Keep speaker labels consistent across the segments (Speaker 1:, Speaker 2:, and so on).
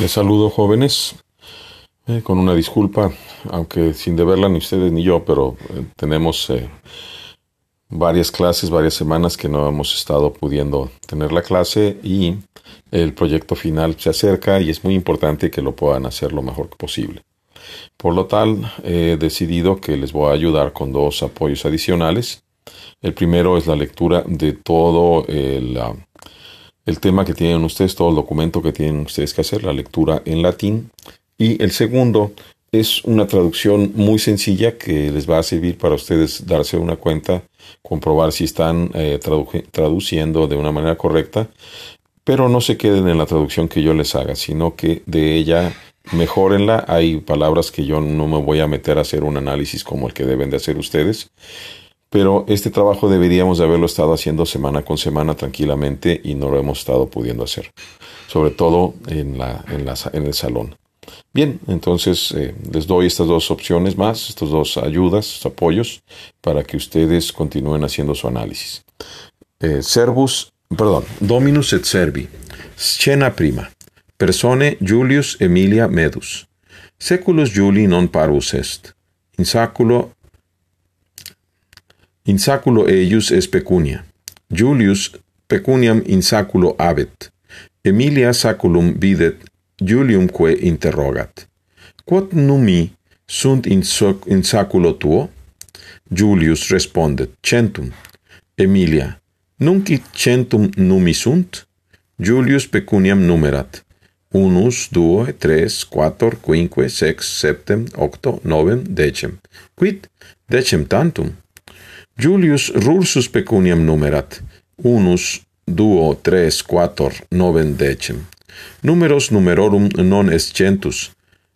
Speaker 1: Les saludo jóvenes, eh, con una disculpa, aunque sin deberla ni ustedes ni yo, pero eh, tenemos eh, varias clases, varias semanas que no hemos estado pudiendo tener la clase y el proyecto final se acerca y es muy importante que lo puedan hacer lo mejor posible. Por lo tal, he decidido que les voy a ayudar con dos apoyos adicionales. El primero es la lectura de todo el... el tema que tienen ustedes, todo el documento que tienen ustedes que hacer, la lectura en latín. Y el segundo es una traducción muy sencilla que les va a servir para ustedes darse una cuenta, comprobar si están eh, tradu- traduciendo de una manera correcta, pero no se queden en la traducción que yo les haga, sino que de ella mejórenla. Hay palabras que yo no me voy a meter a hacer un análisis como el que deben de hacer ustedes pero este trabajo deberíamos de haberlo estado haciendo semana con semana tranquilamente y no lo hemos estado pudiendo hacer, sobre todo en, el salón. Bien, entonces eh, les doy estas dos opciones más, estas dos ayudas, apoyos, para que ustedes continúen haciendo su análisis. Eh, servus, perdón, Dominus et Servi, scena prima, persone Julius Emilia Medus, seculus Juli non parvus est, in saculo In saculo eius es pecunia. Julius pecuniam in saculo abet. Emilia saculum videt, Juliumque interrogat. Quod numi sunt in, soc, in saculo tuo? Julius respondet, centum. Emilia, nunc centum numi sunt? Julius pecuniam numerat. Unus, duo, tres, quator, quinque, sex, septem, octo, novem, decem. Quid decem tantum? Julius rursus pecuniam numerat, unus, duo, tres, quator, noven decem. Numeros numerorum non est centus,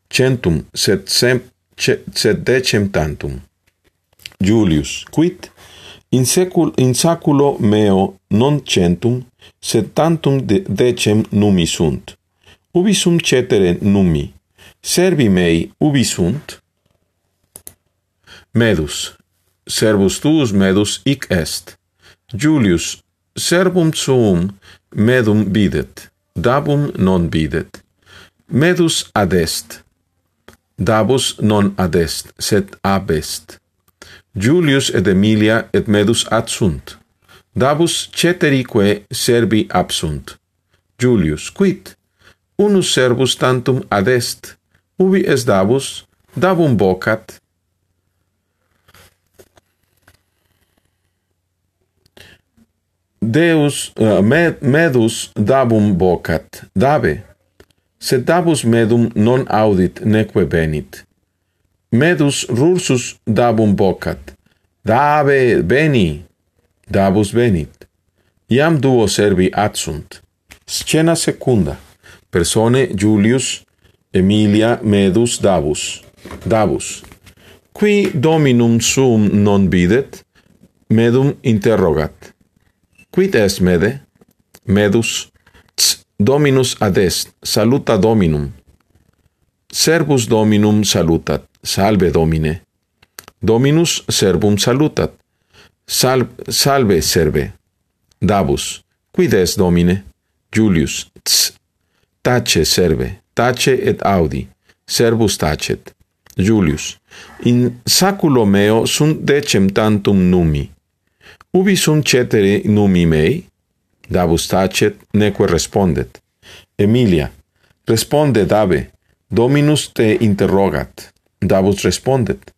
Speaker 1: centum, sed, sem, ce, sed decem tantum. Julius, quid? In, secul, in saculo meo non centum, sed tantum de, decem numi sunt. Ubi sum cetere numi? Servi mei ubi sunt? Medus, servus tuus medus ic est. Julius, servum suum medum bidet, dabum non bidet. Medus adest, dabus non adest, sed abest. Julius et Emilia et medus ad sunt. Dabus ceterique servi absunt. Julius, quid? Unus servus tantum adest, ubi est dabus, dabum vocat, Deus eh, uh, med, medus dabum vocat, dabe, sed dabus medum non audit neque venit. Medus rursus dabum vocat, dabe veni, dabus venit. Iam duo servi adsunt. Scena secunda. Persone Julius Emilia Medus Davus. Davus. Qui dominum sum non videt, medum interrogat. Quid est mede? Medus, Ts, Dominus ad est, saluta Dominum. Servus Dominum salutat, salve Domine. Dominus servum salutat, Sal, salve serve. Davus, quid est Domine? Julius, Ts. tace serve, tace et audi, servus tacet. Julius, in saculo meo sunt decem tantum numi, ubi sum cetere numi mei? Davus tacet, neque respondet. Emilia, responde dabe, Dominus te interrogat. Davus respondet.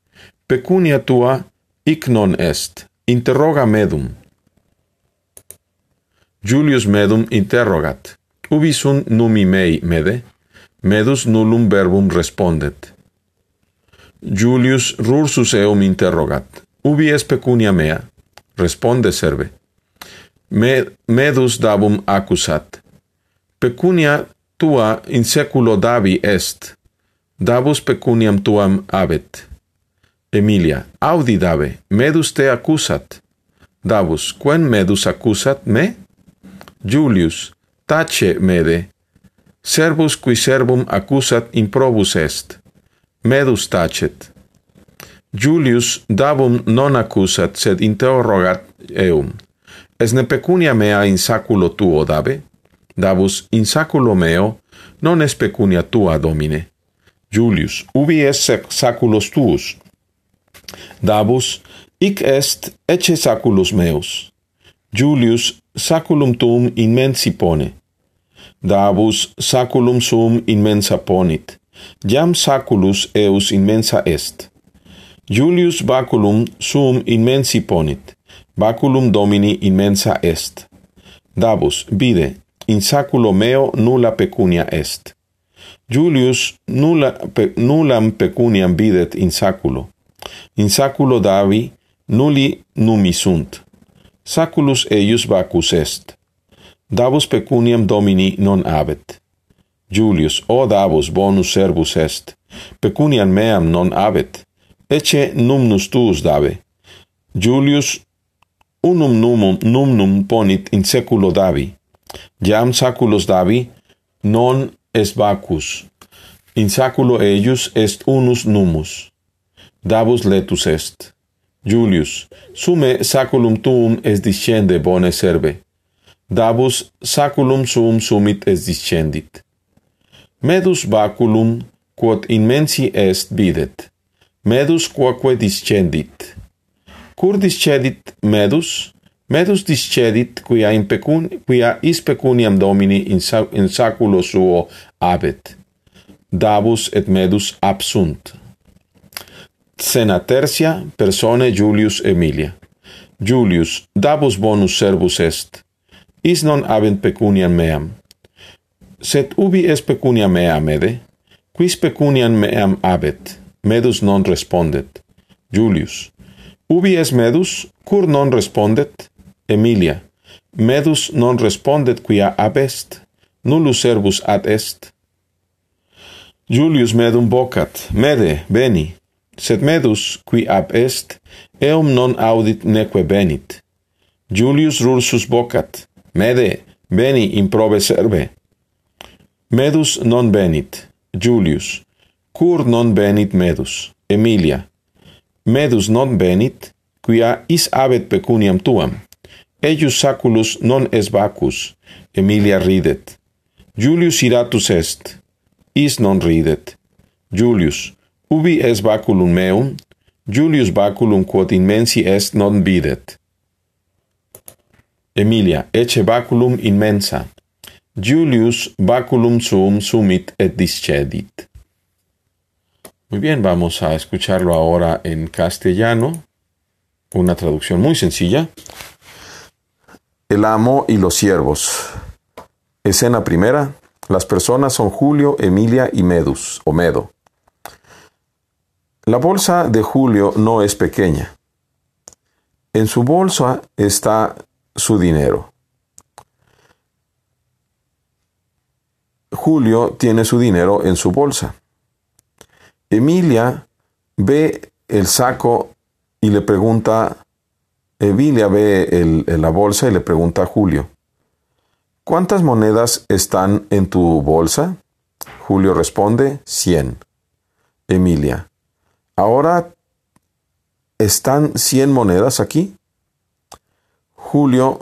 Speaker 1: Pecunia tua ic non est, interroga medum. Julius medum interrogat. Ubi sunt numi mei mede? Medus nullum verbum respondet. Julius rursus eum interrogat. Ubi est pecunia mea? responde serve. Med, medus dabum accusat. Pecunia tua in seculo davi est. Dabus pecuniam tuam abet. Emilia, audi dabe, medus te accusat. Davus, quen medus accusat me? Julius, tace mede. Servus qui servum accusat improbus est. Medus tacet. Julius davum non accusat, sed interrogat eum. Es ne pecunia mea in saculo tuo dabe? Davus in saculo meo non es pecunia tua, Domine. Julius, ubi es saculos tuus? Davus, ic est ecce saculus meus. Julius, saculum tuum in mensi pone. Davus, saculum sum in mensa ponit. Jam saculus eus in mensa est. Julius Baculum sum immensi ponit, Baculum Domini immensa est. Davus, vide, in saculo meo nulla pecunia est. Julius nulla, pe, nullam pecuniam videt in saculo. In saculo Davi nulli numi sunt. Saculus eius vacus est. Davus pecuniam Domini non abet. Julius, o Davus bonus servus est, pecuniam meam non abet ecce numnus tuus Dave. Julius unum numum numnum ponit in seculo Davi, jam saculos Davi non est vacus, in saculo eius est unus numus, Davus letus est. Julius, sume saculum tuum est discende bone serve, Davus saculum suum sumit est discendit. Medus baculum, quod in mensi est videt, medus quoque discendit. Cur discedit medus, medus discedit quia, in pecun, quia is pecuniam domini in, sa, in saculo suo abet. Davus et medus absunt. Sena tertia persone Julius Emilia. Julius, Davus bonus servus est. Is non abent pecuniam meam. Sed ubi est pecunia mea mede? Quis pecuniam meam abet? medus non respondet. Julius. Ubi es medus, cur non respondet? Emilia. Medus non respondet quia abest, nullus servus ad est. Julius medum vocat, mede, veni. sed medus, qui ab est, eum non audit neque venit. Julius rursus vocat, mede, veni improbe serve. Medus non venit. Julius, cur non benit medus, Emilia, medus non benit, quia is habet pecuniam tuam, eius saculus non es vacus, Emilia ridet, Julius iratus est, is non ridet, Julius, ubi es baculum meum, Julius baculum quod immensi est non videt. Emilia, ecce vaculum immensa, Julius baculum suum sumit et discedit. Muy bien, vamos a escucharlo ahora en castellano. Una traducción muy sencilla. El amo y los siervos. Escena primera. Las personas son Julio, Emilia y Medus, o Medo. La bolsa de Julio no es pequeña. En su bolsa está su dinero. Julio tiene su dinero en su bolsa. Emilia ve el saco y le pregunta Emilia ve el, la bolsa y le pregunta a Julio, ¿cuántas monedas están en tu bolsa? Julio responde, cien. Emilia, ¿ahora están cien monedas aquí? Julio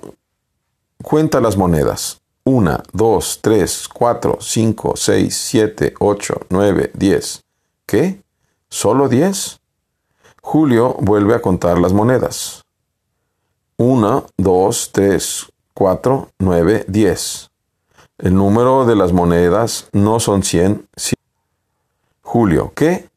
Speaker 1: cuenta las monedas. Una, dos, tres, cuatro, cinco, seis, siete, ocho, nueve, diez. ¿Qué? ¿Solo diez? Julio vuelve a contar las monedas. 1, 2, 3, 4, 9, 10. El número de las monedas no son 100. Julio, ¿qué?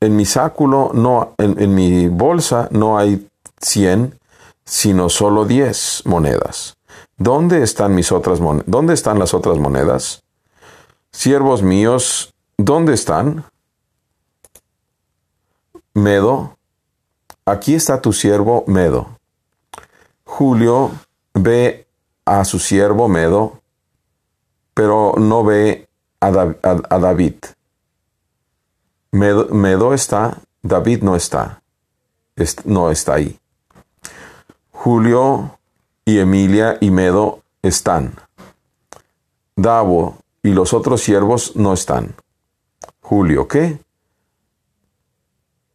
Speaker 1: En mi sáculo no, en, en mi bolsa no hay 100, sino solo 10 monedas. ¿Dónde están mis otras monedas? ¿Dónde están las otras monedas? Siervos míos, ¿dónde están? Medo, aquí está tu siervo Medo. Julio ve a su siervo Medo, pero no ve a, David. Medo, está, David no está, no está ahí. Julio y Emilia y Medo están. Davo y los otros siervos no están. Julio, ¿qué?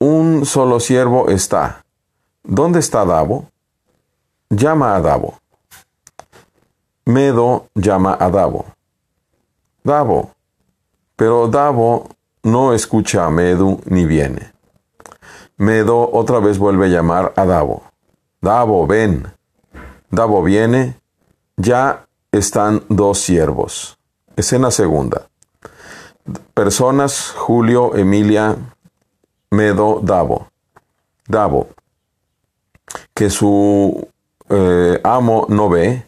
Speaker 1: Un solo siervo está. ¿Dónde está Davo? llama a Davo. Medo llama a Davo. Davo. Pero Davo no escucha a Medu ni viene. Medo otra vez vuelve a llamar a Davo. Davo, ven. Davo viene. Ya están dos siervos. Escena segunda. Personas, Julio, Emilia, Medo, Davo. Davo, que su eh, amo no ve,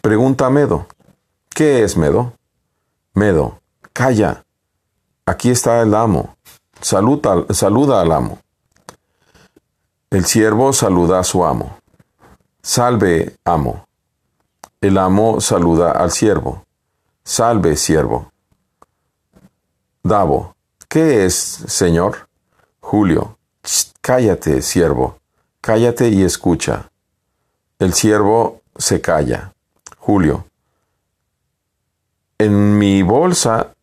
Speaker 1: pregunta a Medo, ¿qué es Medo? Medo, calla, aquí está el amo, saluda, saluda al amo. El siervo saluda a su amo. Salve, amo. El amo saluda al siervo. Salve, siervo. Davo, ¿qué es, señor? Julio, cállate, siervo, cállate y escucha. El siervo se calla. Julio, en mi bolsa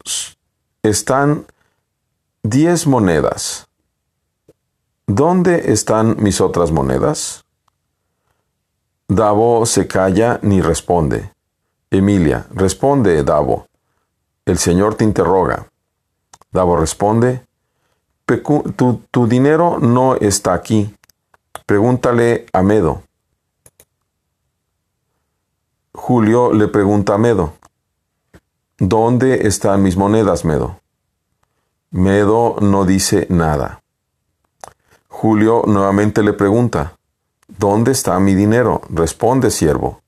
Speaker 1: están diez monedas. ¿Dónde están mis otras monedas? Davo se calla ni responde. Emilia, responde, Davo. El Señor te interroga. Davo responde, tu, tu dinero no está aquí. Pregúntale a Medo. Julio le pregunta a Medo, ¿dónde están mis monedas, Medo? Medo no dice nada. Julio nuevamente le pregunta, ¿Dónde está mi dinero? Responde, siervo.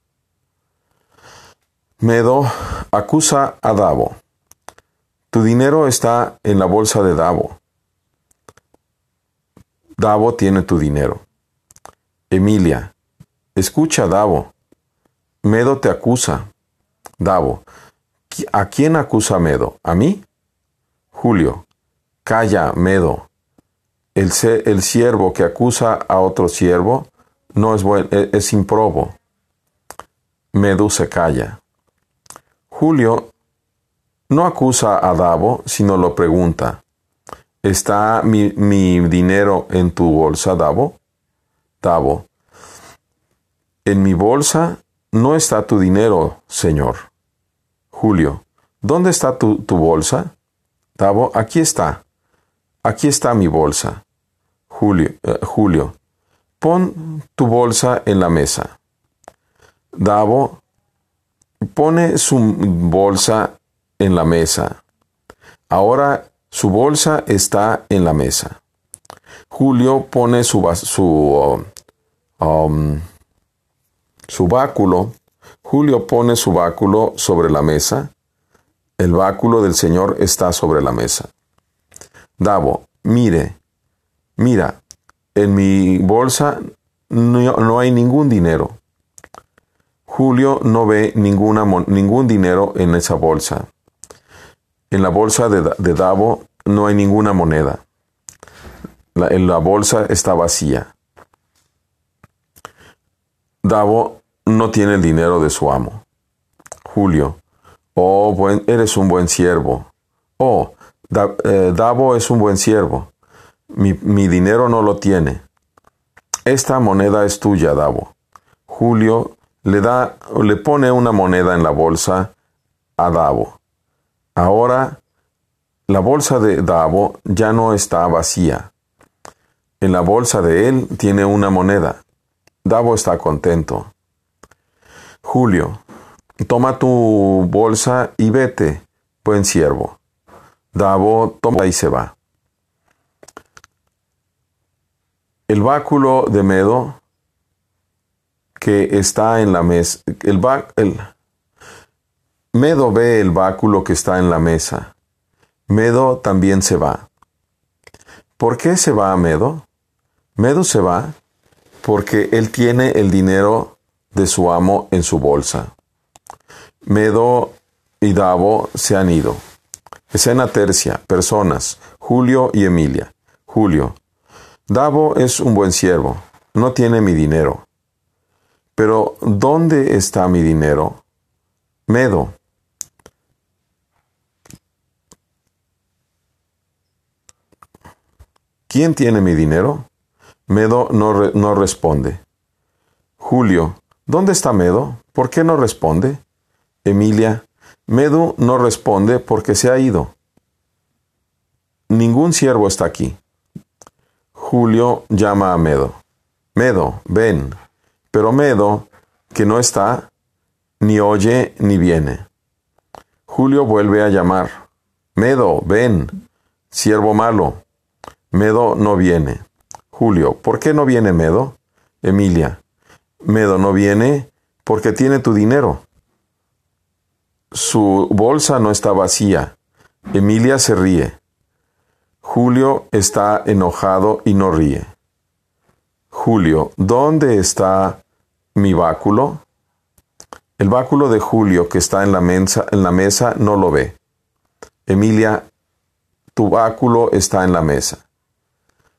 Speaker 1: Medo acusa a Davo. Tu dinero está en la bolsa de Davo. Davo tiene tu dinero. Emilia, escucha, Davo. Medo te acusa. Davo, ¿a quién acusa Medo? ¿A mí? Julio, calla, Medo. El, el siervo que acusa a otro siervo no es bueno, e, es, improbo. Medu se calla. Julio no acusa a Davo, sino lo pregunta. ¿Está mi, mi dinero en tu bolsa, Davo? Davo. En mi bolsa no está tu dinero, señor. Julio. ¿Dónde está tu, tu bolsa? Davo, aquí está. Aquí está mi bolsa. Julio, eh, Julio. Pon tu bolsa en la mesa. Davo pone su bolsa en la mesa. Ahora su bolsa está en la mesa. Julio pone su, su, um, su báculo. Julio pone su báculo sobre la mesa. El báculo del Señor está sobre la mesa. Davo, mire, mira, en mi bolsa no, hay ningún dinero. Julio no ve ningún dinero en esa bolsa. En la bolsa de, Davo no hay ninguna moneda. La, en la bolsa está vacía. Davo no tiene el dinero de su amo. Julio, oh, eres un buen siervo. Oh, eh, Davo es un buen siervo. Mi, dinero no lo tiene. Esta moneda es tuya, Davo. Julio le da, le pone una moneda en la bolsa a Davo. Ahora la bolsa de Davo ya no está vacía. En la bolsa de él tiene una moneda. Davo está contento. Julio, toma tu bolsa y vete, buen siervo. Davo toma y se va. El báculo de Medo que está en la mesa. El, el, Medo ve el báculo que está en la mesa. Medo también se va. ¿Por qué se va a Medo? Medo se va porque él tiene el dinero de su amo en su bolsa. Medo y Davo se han ido. Escena tercia. Personas. Julio y Emilia. Julio. Davo es un buen siervo, no tiene mi dinero. Pero ¿dónde está mi dinero? Medo. ¿Quién tiene mi dinero? Medo no, responde. Julio, ¿dónde está Medo? ¿Por qué no responde? Emilia, Medu no responde porque se ha ido. Ningún siervo está aquí. Julio llama a Medo. Medo, ven. Pero Medo, que no está, ni oye ni viene. Julio vuelve a llamar. Medo, ven. Siervo malo. Medo no viene. Julio, ¿por qué no viene Medo? Emilia, Medo no viene porque tiene tu dinero. Su bolsa no está vacía. Emilia se ríe. Julio está enojado y no ríe. Julio, ¿dónde está mi báculo? El báculo de Julio que está en la, mesa, en la mesa no lo ve. Emilia, tu báculo está en la mesa.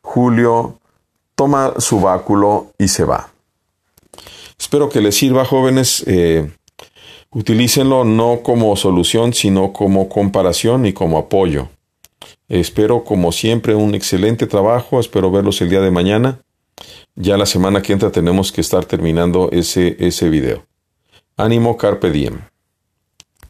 Speaker 1: Julio toma su báculo y se va. Espero que les sirva, jóvenes. Eh, utilícenlo no como solución, sino como comparación y como apoyo. Espero, como siempre, un excelente trabajo. Espero verlos el día de mañana. Ya la semana que entra tenemos que estar terminando ese, ese video. Ánimo, carpe diem.